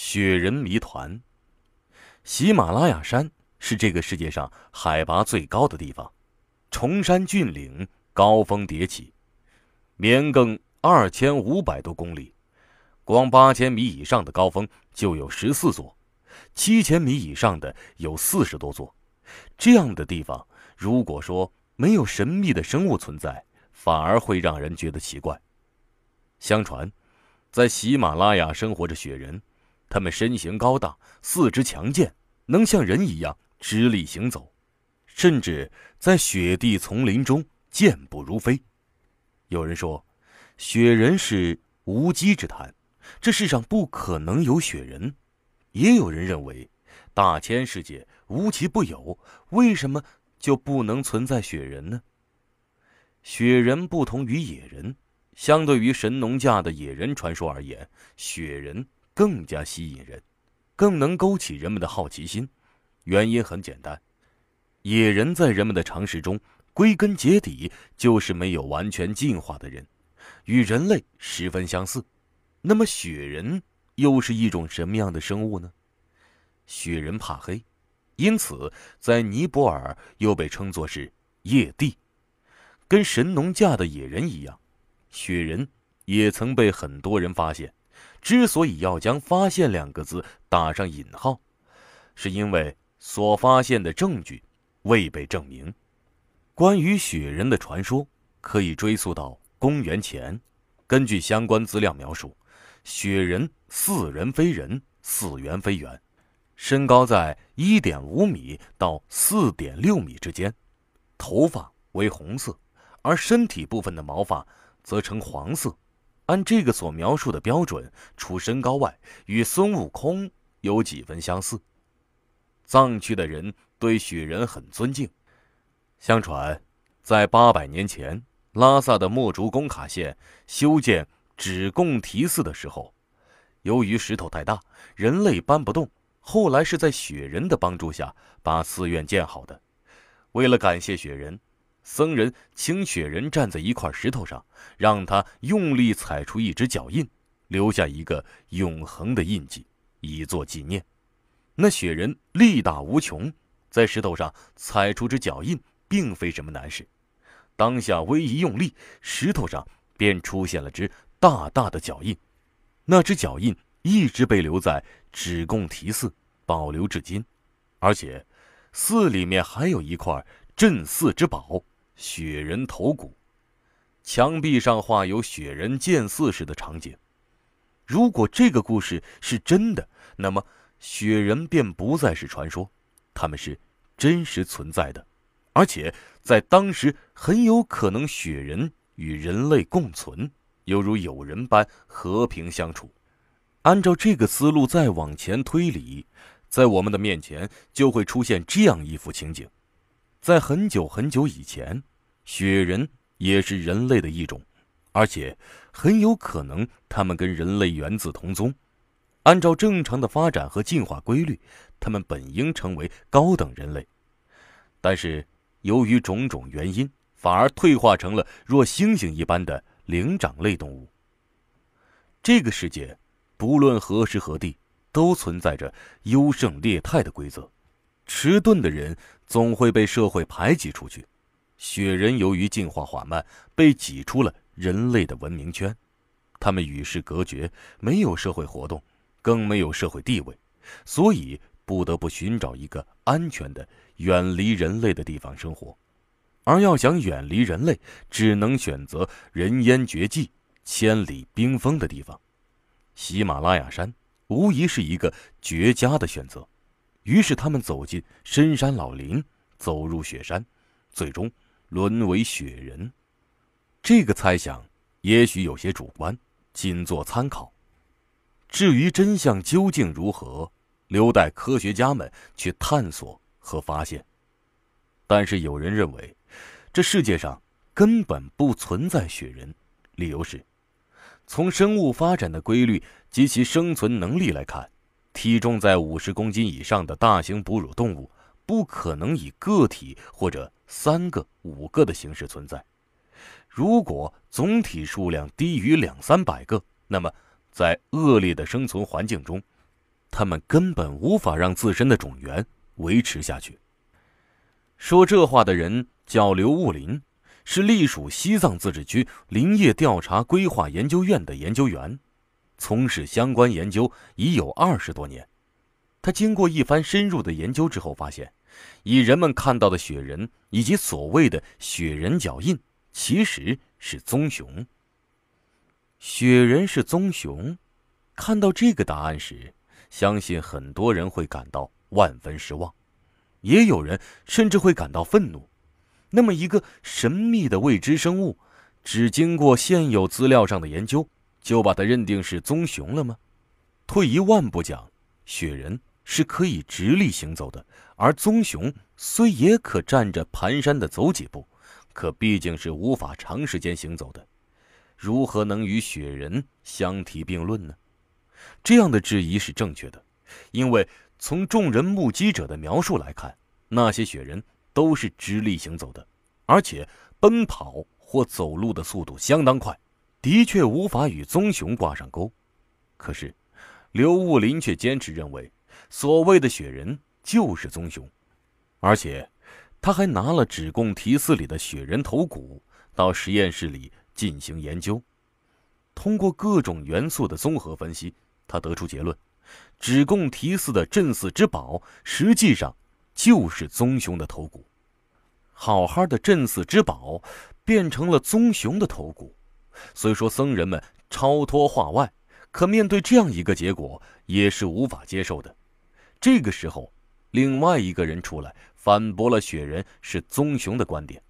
雪人谜团。喜马拉雅山是这个世界上海拔最高的地方，崇山峻岭，高峰迭起，绵亘二千五百多公里，光八千米以上的高峰就有十四座，七千米以上的有四十多座。这样的地方，如果说没有神秘的生物存在，反而会让人觉得奇怪。相传，在喜马拉雅生活着雪人。他们身形高大，四肢强健，能像人一样直立行走，甚至在雪地丛林中健步如飞。有人说，雪人是无稽之谈，这世上不可能有雪人；也有人认为，大千世界无奇不有，为什么就不能存在雪人呢？雪人不同于野人，相对于神农架的野人传说而言，雪人。更加吸引人，更能勾起人们的好奇心。原因很简单，野人在人们的常识中，归根结底就是没有完全进化的人，与人类十分相似。那么雪人又是一种什么样的生物呢？雪人怕黑，因此在尼泊尔又被称作是夜帝。跟神农架的野人一样，雪人也曾被很多人发现。之所以要将“发现”两个字打上引号，是因为所发现的证据未被证明。关于雪人的传说可以追溯到公元前。根据相关资料描述，雪人似人非人，似圆非圆，身高在1.5米到4.6米之间，头发为红色，而身体部分的毛发则呈黄色。按这个所描述的标准，除身高外，与孙悟空有几分相似。藏区的人对雪人很尊敬。相传，在八百年前，拉萨的墨竹工卡县修建止贡提寺的时候，由于石头太大，人类搬不动。后来是在雪人的帮助下把寺院建好的。为了感谢雪人。僧人请雪人站在一块石头上，让他用力踩出一只脚印，留下一个永恒的印记，以作纪念。那雪人力大无穷，在石头上踩出只脚印，并非什么难事。当下微一用力，石头上便出现了只大大的脚印。那只脚印一直被留在止贡提寺，保留至今。而且，寺里面还有一块镇寺之宝。雪人头骨，墙壁上画有雪人建寺时的场景。如果这个故事是真的，那么雪人便不再是传说，他们是真实存在的，而且在当时很有可能雪人与人类共存，犹如友人般和平相处。按照这个思路再往前推理，在我们的面前就会出现这样一幅情景。在很久很久以前，雪人也是人类的一种，而且很有可能他们跟人类源自同宗。按照正常的发展和进化规律，他们本应成为高等人类，但是由于种种原因，反而退化成了若猩猩一般的灵长类动物。这个世界，不论何时何地，都存在着优胜劣汰的规则。迟钝的人总会被社会排挤出去，雪人由于进化缓慢，被挤出了人类的文明圈，他们与世隔绝，没有社会活动，更没有社会地位，所以不得不寻找一个安全的、远离人类的地方生活。而要想远离人类，只能选择人烟绝迹、千里冰封的地方。喜马拉雅山无疑是一个绝佳的选择。于是他们走进深山老林，走入雪山，最终沦为雪人。这个猜想也许有些主观，仅做参考。至于真相究竟如何，留待科学家们去探索和发现。但是有人认为，这世界上根本不存在雪人，理由是，从生物发展的规律及其生存能力来看。体重在五十公斤以上的大型哺乳动物，不可能以个体或者三个、五个的形式存在。如果总体数量低于两三百个，那么在恶劣的生存环境中，他们根本无法让自身的种源维持下去。说这话的人叫刘物林，是隶属西藏自治区林业调查规划研究院的研究员，从事相关研究已有二十多年。他经过一番深入的研究之后，发现，以人们看到的雪人以及所谓的雪人脚印，其实是棕熊。雪人是棕熊，看到这个答案时，相信很多人会感到万分失望。也有人甚至会感到愤怒。那么，一个神秘的未知生物，只经过现有资料上的研究，就把它认定是棕熊了吗？退一万步讲，雪人是可以直立行走的，而棕熊虽也可站着蹒跚的走几步，可毕竟是无法长时间行走的，如何能与雪人相提并论呢？这样的质疑是正确的，因为。从众人目击者的描述来看，那些雪人都是直立行走的，而且奔跑或走路的速度相当快，的确无法与棕熊挂上钩。可是，刘悟林却坚持认为，所谓的雪人就是棕熊，而且他还拿了指供题四里的雪人头骨到实验室里进行研究，通过各种元素的综合分析，他得出结论。指供题四的镇寺之宝，实际上就是棕熊的头骨。好好的镇寺之宝，变成了棕熊的头骨。虽说僧人们超脱化外，可面对这样一个结果，也是无法接受的。这个时候，另外一个人出来反驳了雪人是棕熊的观点。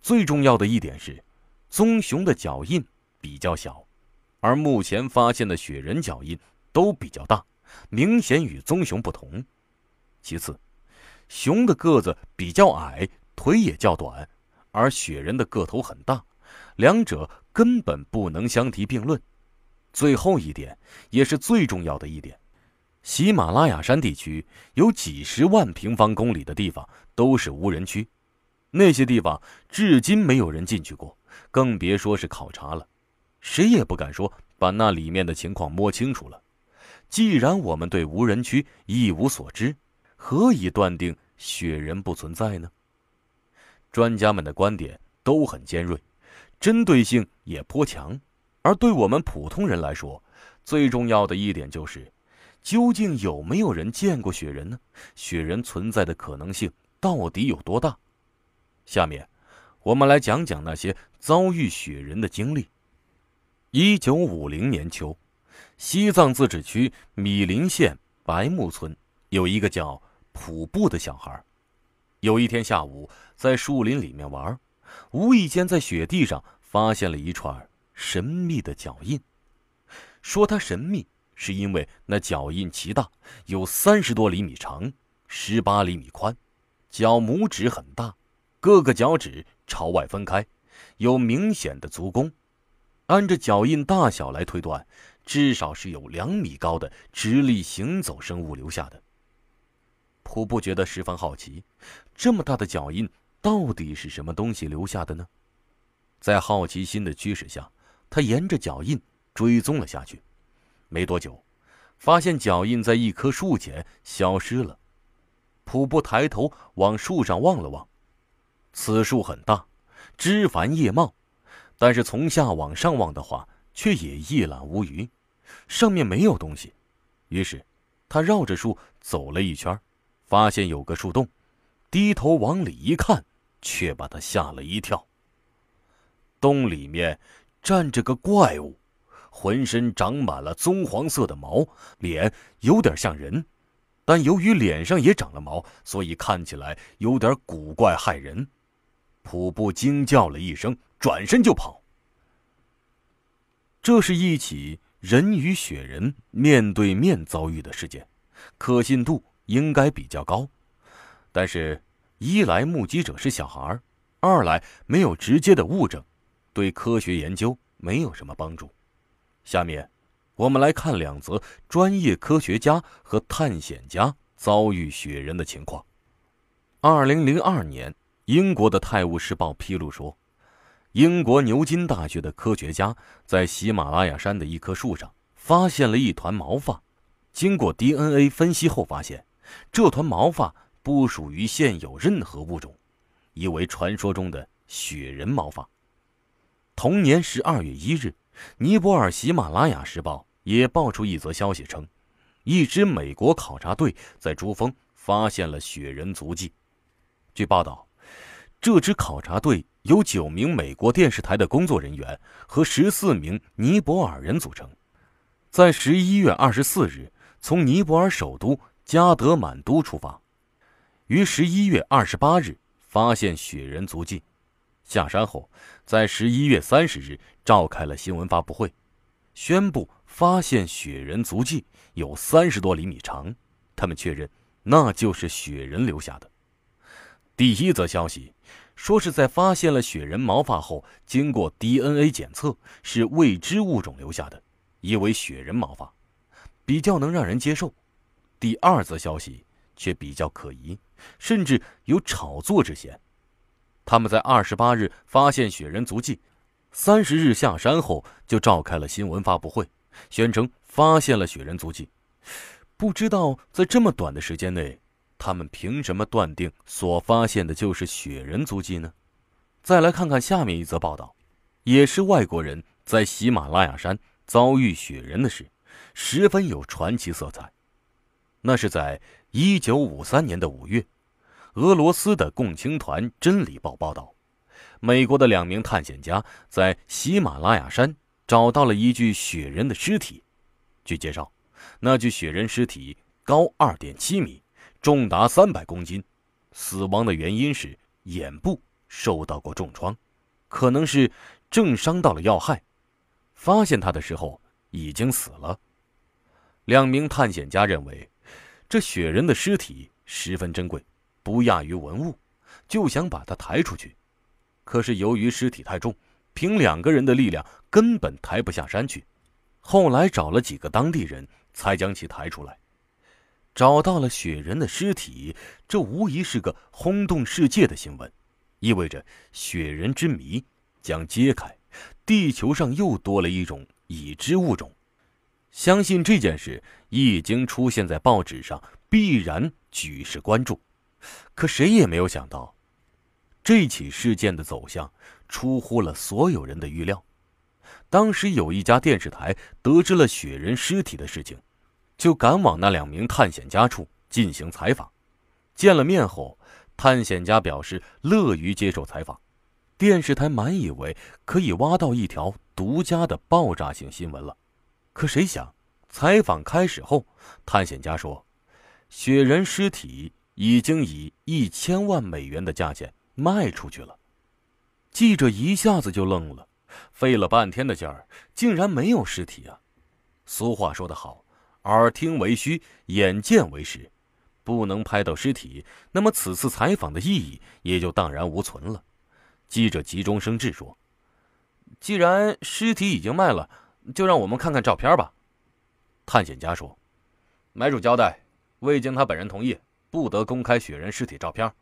最重要的一点是，棕熊的脚印比较小，而目前发现的雪人脚印都比较大。明显与棕熊不同。其次，熊的个子比较矮，腿也较短，而雪人的个头很大，两者根本不能相提并论。最后一点，也是最重要的一点：喜马拉雅山地区有几十万平方公里的地方都是无人区，那些地方至今没有人进去过，更别说是考察了。谁也不敢说把那里面的情况摸清楚了。既然我们对无人区一无所知，何以断定雪人不存在呢？专家们的观点都很尖锐，针对性也颇强。而对我们普通人来说，最重要的一点就是：究竟有没有人见过雪人呢？雪人存在的可能性到底有多大？下面，我们来讲讲那些遭遇雪人的经历。一九五零年秋。西藏自治区米林县白木村有一个叫普布的小孩，有一天下午在树林里面玩，无意间在雪地上发现了一串神秘的脚印。说它神秘，是因为那脚印奇大，有三十多厘米长，十八厘米宽，脚拇指很大，各个脚趾朝外分开，有明显的足弓。按着脚印大小来推断。至少是有两米高的直立行走生物留下的。普布觉得十分好奇，这么大的脚印到底是什么东西留下的呢？在好奇心的驱使下，他沿着脚印追踪了下去。没多久，发现脚印在一棵树前消失了。普布抬头往树上望了望，此树很大，枝繁叶茂，但是从下往上望的话，却也一览无余。上面没有东西，于是他绕着树走了一圈，发现有个树洞，低头往里一看，却把他吓了一跳。洞里面站着个怪物，浑身长满了棕黄色的毛，脸有点像人，但由于脸上也长了毛，所以看起来有点古怪骇人。普布惊叫了一声，转身就跑。这是一起。人与雪人面对面遭遇的事件，可信度应该比较高。但是，一来目击者是小孩二来没有直接的物证，对科学研究没有什么帮助。下面，我们来看两则专业科学家和探险家遭遇雪人的情况。二零零二年，英国的《泰晤士报》披露说。英国牛津大学的科学家在喜马拉雅山的一棵树上发现了一团毛发，经过 DNA 分析后发现，这团毛发不属于现有任何物种，疑为传说中的雪人毛发。同年十二月一日，尼泊尔喜马拉雅时报也爆出一则消息称，一支美国考察队在珠峰发现了雪人足迹。据报道，这支考察队由九名美国电视台的工作人员和十四名尼泊尔人组成，在十一月二十四日从尼泊尔首都加德满都出发，于十一月二十八日发现雪人足迹。下山后，在十一月三十日召开了新闻发布会，宣布发现雪人足迹有三十多厘米长，他们确认那就是雪人留下的。第一则消息说是在发现了雪人毛发后，经过 DNA 检测是未知物种留下的，疑为雪人毛发，比较能让人接受。第二则消息却比较可疑，甚至有炒作之嫌。他们在二十八日发现雪人足迹，三十日下山后就召开了新闻发布会，宣称发现了雪人足迹。不知道在这么短的时间内。他们凭什么断定所发现的就是雪人足迹呢？再来看看下面一则报道，也是外国人在喜马拉雅山遭遇雪人的事，十分有传奇色彩。那是在一九五三年的五月，俄罗斯的共青团《真理报》报道，美国的两名探险家在喜马拉雅山找到了一具雪人的尸体。据介绍，那具雪人尸体高二点七米。重达三百公斤，死亡的原因是眼部受到过重创，可能是正伤到了要害。发现他的时候已经死了。两名探险家认为，这雪人的尸体十分珍贵，不亚于文物，就想把它抬出去。可是由于尸体太重，凭两个人的力量根本抬不下山去。后来找了几个当地人才将其抬出来。找到了雪人的尸体，这无疑是个轰动世界的新闻，意味着雪人之谜将揭开，地球上又多了一种已知物种。相信这件事一经出现在报纸上，必然举世关注。可谁也没有想到，这起事件的走向出乎了所有人的预料。当时有一家电视台得知了雪人尸体的事情。就赶往那两名探险家处进行采访。见了面后，探险家表示乐于接受采访。电视台满以为可以挖到一条独家的爆炸性新闻了，可谁想，采访开始后，探险家说，雪人尸体已经以一千万美元的价钱卖出去了。记者一下子就愣了，费了半天的劲儿，竟然没有尸体啊！俗话说得好。耳听为虚，眼见为实，不能拍到尸体，那么此次采访的意义也就荡然无存了。记者急中生智说：“既然尸体已经卖了，就让我们看看照片吧。”探险家说：“买主交代，未经他本人同意，不得公开雪人尸体照片。”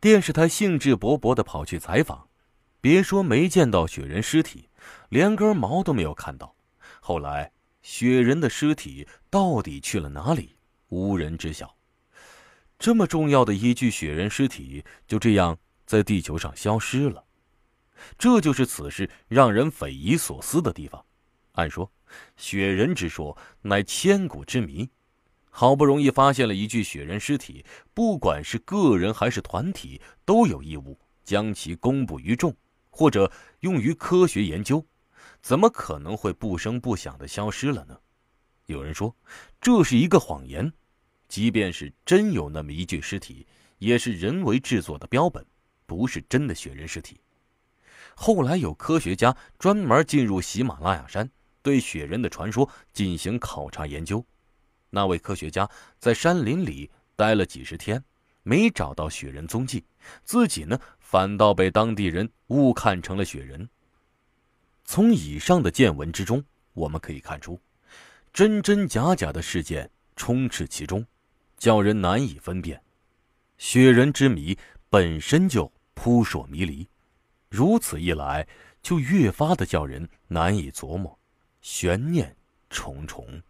电视台兴致勃勃地跑去采访，别说没见到雪人尸体，连根毛都没有看到。后来。雪人的尸体到底去了哪里？无人知晓。这么重要的一具雪人尸体就这样在地球上消失了，这就是此事让人匪夷所思的地方。按说，雪人之说乃千古之谜，好不容易发现了一具雪人尸体，不管是个人还是团体，都有义务将其公布于众，或者用于科学研究。怎么可能会不声不响的消失了呢？有人说，这是一个谎言。即便是真有那么一具尸体，也是人为制作的标本，不是真的雪人尸体。后来有科学家专门进入喜马拉雅山，对雪人的传说进行考察研究。那位科学家在山林里待了几十天，没找到雪人踪迹，自己呢，反倒被当地人误看成了雪人。从以上的见闻之中，我们可以看出，真真假假的事件充斥其中，叫人难以分辨。雪人之谜本身就扑朔迷离，如此一来，就越发的叫人难以琢磨，悬念重重。